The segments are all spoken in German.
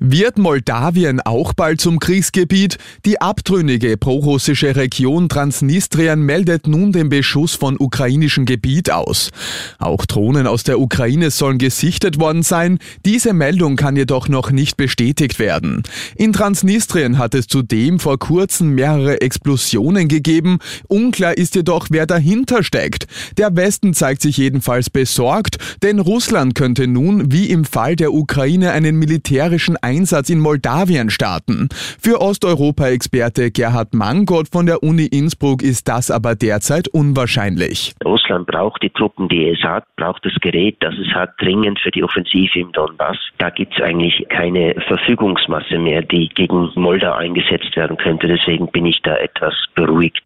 Wird Moldawien auch bald zum Kriegsgebiet? Die abtrünnige prorussische Region Transnistrien meldet nun den Beschuss von ukrainischem Gebiet aus. Auch Drohnen aus der Ukraine sollen gesichtet worden sein. Diese Meldung kann jedoch noch nicht bestätigt werden. In Transnistrien hat es zudem vor kurzem mehrere Explosionen gegeben. Unklar ist jedoch, wer dahinter steckt. Der Westen zeigt sich jedenfalls besorgt, denn Russland könnte nun, wie im Fall der Ukraine, einen militärischen Einsatz in Moldawien starten. Für Osteuropa-Experte Gerhard Mangott von der Uni Innsbruck ist das aber derzeit unwahrscheinlich. Russland braucht die Truppen, die es hat, braucht das Gerät, das es hat, dringend für die Offensive im Donbass. Da gibt es eigentlich keine Verfügungsmasse mehr, die gegen Moldau eingesetzt werden könnte. Deswegen bin ich da etwas beruhigt.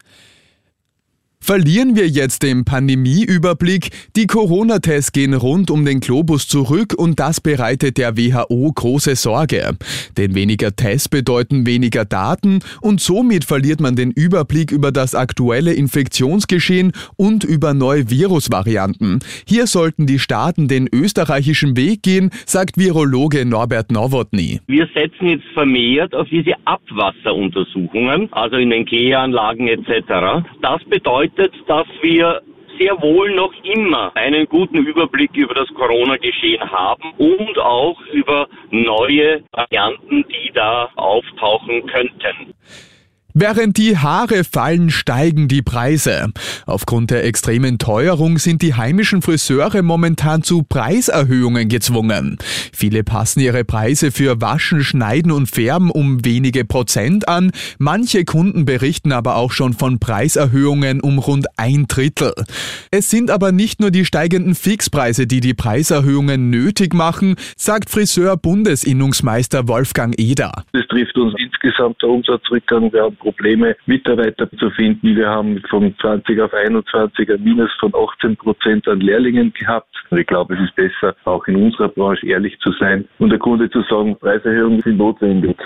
Verlieren wir jetzt den Pandemieüberblick? Die Corona-Tests gehen rund um den Globus zurück und das bereitet der WHO große Sorge. Denn weniger Tests bedeuten weniger Daten und somit verliert man den Überblick über das aktuelle Infektionsgeschehen und über neue Virusvarianten. Hier sollten die Staaten den österreichischen Weg gehen, sagt Virologe Norbert Nowotny. Wir setzen jetzt vermehrt auf diese Abwasseruntersuchungen, also in den Kläranlagen etc. Das bedeutet, bedeutet, dass wir sehr wohl noch immer einen guten Überblick über das Corona-Geschehen haben und auch über neue Varianten, die da auftauchen könnten. Während die Haare fallen, steigen die Preise. Aufgrund der extremen Teuerung sind die heimischen Friseure momentan zu Preiserhöhungen gezwungen. Viele passen ihre Preise für Waschen, Schneiden und Färben um wenige Prozent an. Manche Kunden berichten aber auch schon von Preiserhöhungen um rund ein Drittel. Es sind aber nicht nur die steigenden Fixpreise, die die Preiserhöhungen nötig machen, sagt Friseur-Bundesinnungsmeister Wolfgang Eder. Das trifft uns insgesamt der Umsatzrückgang. Wir haben Probleme, Mitarbeiter zu finden. Wir haben von 20 auf 21 ein Minus von 18 Prozent an Lehrlingen gehabt. Und ich glaube, es ist besser, auch in unserer Branche ehrlich zu sein und der Kunde zu sagen, Preiserhöhungen sind notwendig.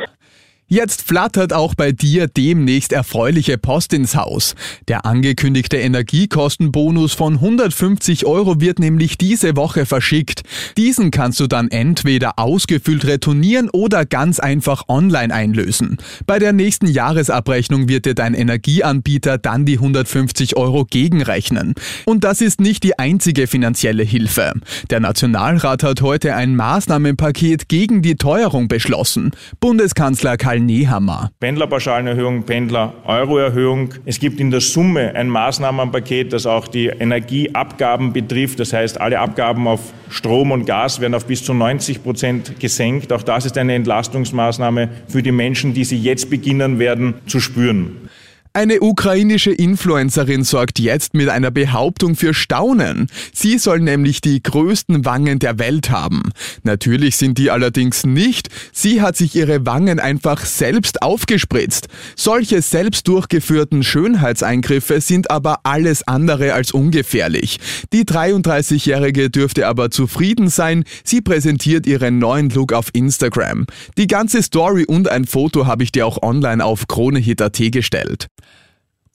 Jetzt flattert auch bei dir demnächst erfreuliche Post ins Haus. Der angekündigte Energiekostenbonus von 150 Euro wird nämlich diese Woche verschickt. Diesen kannst du dann entweder ausgefüllt retournieren oder ganz einfach online einlösen. Bei der nächsten Jahresabrechnung wird dir dein Energieanbieter dann die 150 Euro gegenrechnen. Und das ist nicht die einzige finanzielle Hilfe. Der Nationalrat hat heute ein Maßnahmenpaket gegen die Teuerung beschlossen. Bundeskanzler Karl Karl Nehammer. Pendlerpauschalenerhöhung, Pendler-Euro-Erhöhung. Es gibt in der Summe ein Maßnahmenpaket, das auch die Energieabgaben betrifft. Das heißt, alle Abgaben auf Strom und Gas werden auf bis zu 90 Prozent gesenkt. Auch das ist eine Entlastungsmaßnahme für die Menschen, die sie jetzt beginnen werden zu spüren. Eine ukrainische Influencerin sorgt jetzt mit einer Behauptung für Staunen. Sie soll nämlich die größten Wangen der Welt haben. Natürlich sind die allerdings nicht. Sie hat sich ihre Wangen einfach selbst aufgespritzt. Solche selbst durchgeführten Schönheitseingriffe sind aber alles andere als ungefährlich. Die 33-Jährige dürfte aber zufrieden sein. Sie präsentiert ihren neuen Look auf Instagram. Die ganze Story und ein Foto habe ich dir auch online auf KroneHit.at gestellt.